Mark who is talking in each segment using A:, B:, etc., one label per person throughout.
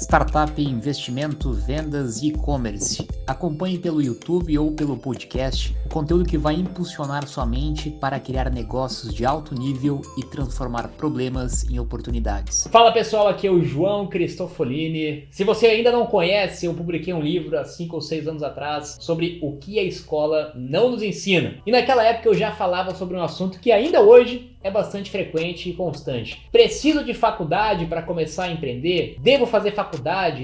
A: startup, investimento, vendas e e-commerce. Acompanhe pelo YouTube ou pelo podcast o conteúdo que vai impulsionar sua mente para criar negócios de alto nível e transformar problemas em oportunidades.
B: Fala pessoal, aqui é o João Cristofolini. Se você ainda não conhece, eu publiquei um livro há 5 ou 6 anos atrás sobre o que a escola não nos ensina. E naquela época eu já falava sobre um assunto que ainda hoje é bastante frequente e constante. Preciso de faculdade para começar a empreender? Devo fazer faculdade?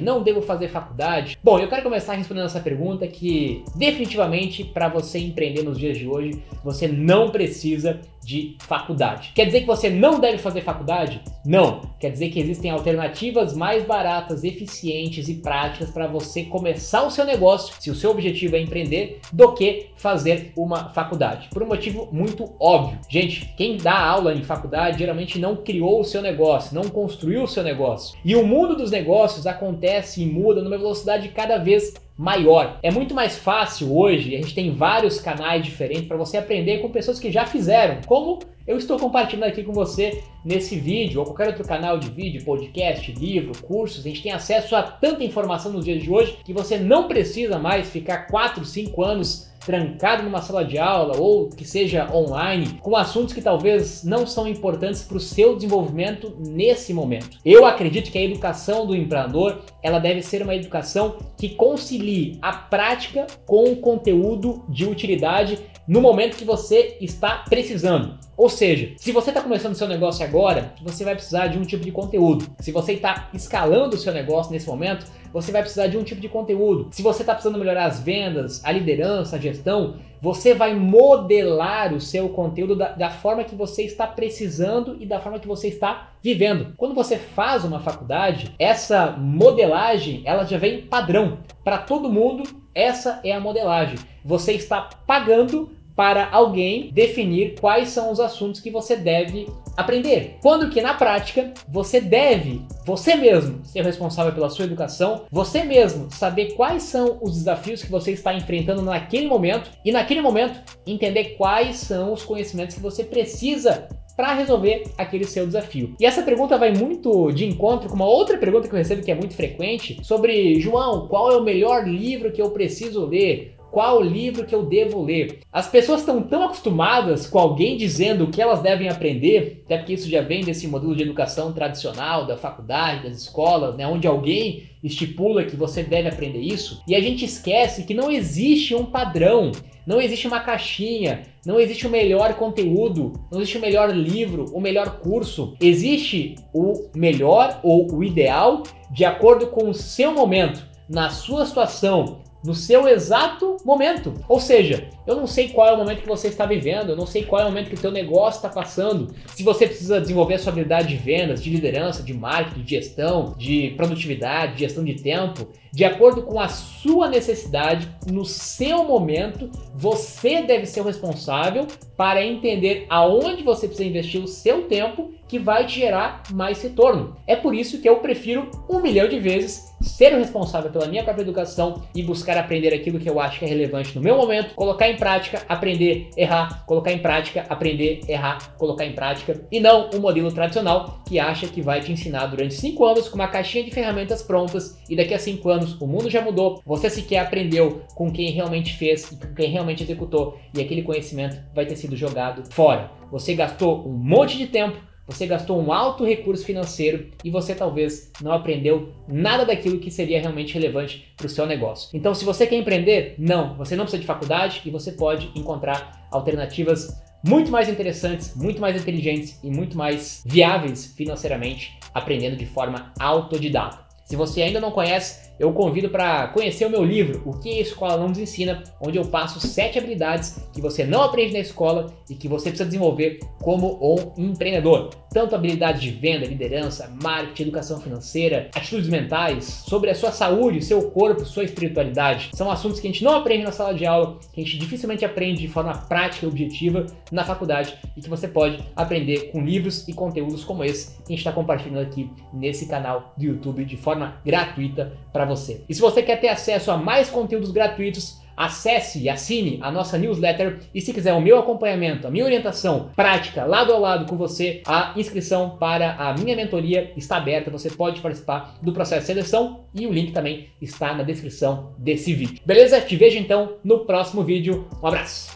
B: Não devo fazer faculdade? Bom, eu quero começar respondendo essa pergunta que definitivamente para você empreender nos dias de hoje, você não precisa de faculdade. Quer dizer que você não deve fazer faculdade? Não. Quer dizer que existem alternativas mais baratas, eficientes e práticas para você começar o seu negócio, se o seu objetivo é empreender, do que fazer uma faculdade. Por um motivo muito óbvio. Gente, quem dá aula em faculdade geralmente não criou o seu negócio, não construiu o seu negócio. E o mundo dos negócios acontece e muda numa velocidade cada vez maior. É muito mais fácil hoje, a gente tem vários canais diferentes para você aprender com pessoas que já fizeram, como eu estou compartilhando aqui com você nesse vídeo, ou qualquer outro canal de vídeo, podcast, livro, cursos. A gente tem acesso a tanta informação nos dias de hoje que você não precisa mais ficar 4, 5 anos trancado numa sala de aula ou que seja online, com assuntos que talvez não são importantes para o seu desenvolvimento nesse momento. Eu acredito que a educação do empreendedor ela deve ser uma educação que concilie a prática com o conteúdo de utilidade no momento que você está precisando. Ou seja, se você está começando seu negócio agora, você vai precisar de um tipo de conteúdo. Se você está escalando o seu negócio nesse momento, você vai precisar de um tipo de conteúdo. Se você está precisando melhorar as vendas, a liderança, a gestão, você vai modelar o seu conteúdo da, da, forma que você está precisando e da forma que você está vivendo. Quando você faz uma faculdade, essa modelagem ela já vem padrão para todo mundo. Essa é a modelagem. Você está pagando para alguém definir quais são os assuntos que você deve aprender. Quando que na prática você deve, você mesmo, ser responsável pela sua educação, você mesmo saber quais são os desafios que você está enfrentando naquele momento e naquele momento entender quais são os conhecimentos que você precisa para resolver aquele seu desafio. E essa pergunta vai muito de encontro com uma outra pergunta que eu recebo que é muito frequente sobre João, qual é o melhor livro que eu preciso ler? Qual livro que eu devo ler. As pessoas estão tão acostumadas com alguém dizendo o que elas devem aprender, até porque isso já vem desse modelo de educação tradicional, da faculdade, das escolas, né, onde alguém estipula que você deve aprender isso, e a gente esquece que não existe um padrão, não existe uma caixinha, não existe o melhor conteúdo, não existe o melhor livro, o melhor curso. Existe o melhor ou o ideal de acordo com o seu momento, na sua situação, no seu exato momento. Ou seja, eu não sei qual é o momento que você está vivendo, eu não sei qual é o momento que o teu negócio está passando. Se você precisa desenvolver a sua habilidade de vendas, de liderança, de marketing, de gestão, de produtividade, de gestão de tempo, de acordo com a sua necessidade, no seu momento, você deve ser o responsável para entender aonde você precisa investir o seu tempo que vai te gerar mais retorno. É por isso que eu prefiro um milhão de vezes ser o responsável pela minha própria educação e buscar aprender aquilo que eu acho que é relevante no meu momento, colocar em prática, aprender, errar, colocar em prática, aprender, errar, colocar em prática, e não o modelo tradicional que acha que vai te ensinar durante 5 anos com uma caixinha de ferramentas prontas e daqui a 5 anos o mundo já mudou, você sequer aprendeu com quem realmente fez e com quem realmente executou e aquele conhecimento vai ter sido jogado fora. Você gastou um monte de tempo, você gastou um alto recurso financeiro e você talvez não aprendeu nada daquilo que seria realmente relevante para o seu negócio. Então, se você quer empreender, não, você não precisa de faculdade e você pode encontrar alternativas muito mais interessantes, muito mais inteligentes e muito mais viáveis financeiramente, aprendendo de forma autodidata. Se você ainda não conhece, eu convido para conhecer o meu livro, O que a Escola Não Nos Ensina, onde eu passo sete habilidades que você não aprende na escola e que você precisa desenvolver como um empreendedor. Tanto habilidades de venda, liderança, marketing, educação financeira, atitudes mentais, sobre a sua saúde, seu corpo, sua espiritualidade. São assuntos que a gente não aprende na sala de aula, que a gente dificilmente aprende de forma prática e objetiva na faculdade e que você pode aprender com livros e conteúdos como esse que a gente está compartilhando aqui nesse canal do YouTube de forma gratuita para você. E se você quer ter acesso a mais conteúdos gratuitos, acesse e assine a nossa newsletter e se quiser o meu acompanhamento, a minha orientação prática, lado a lado com você, a inscrição para a minha mentoria está aberta, você pode participar do processo de seleção e o link também está na descrição desse vídeo. Beleza? Te vejo então no próximo vídeo. Um abraço!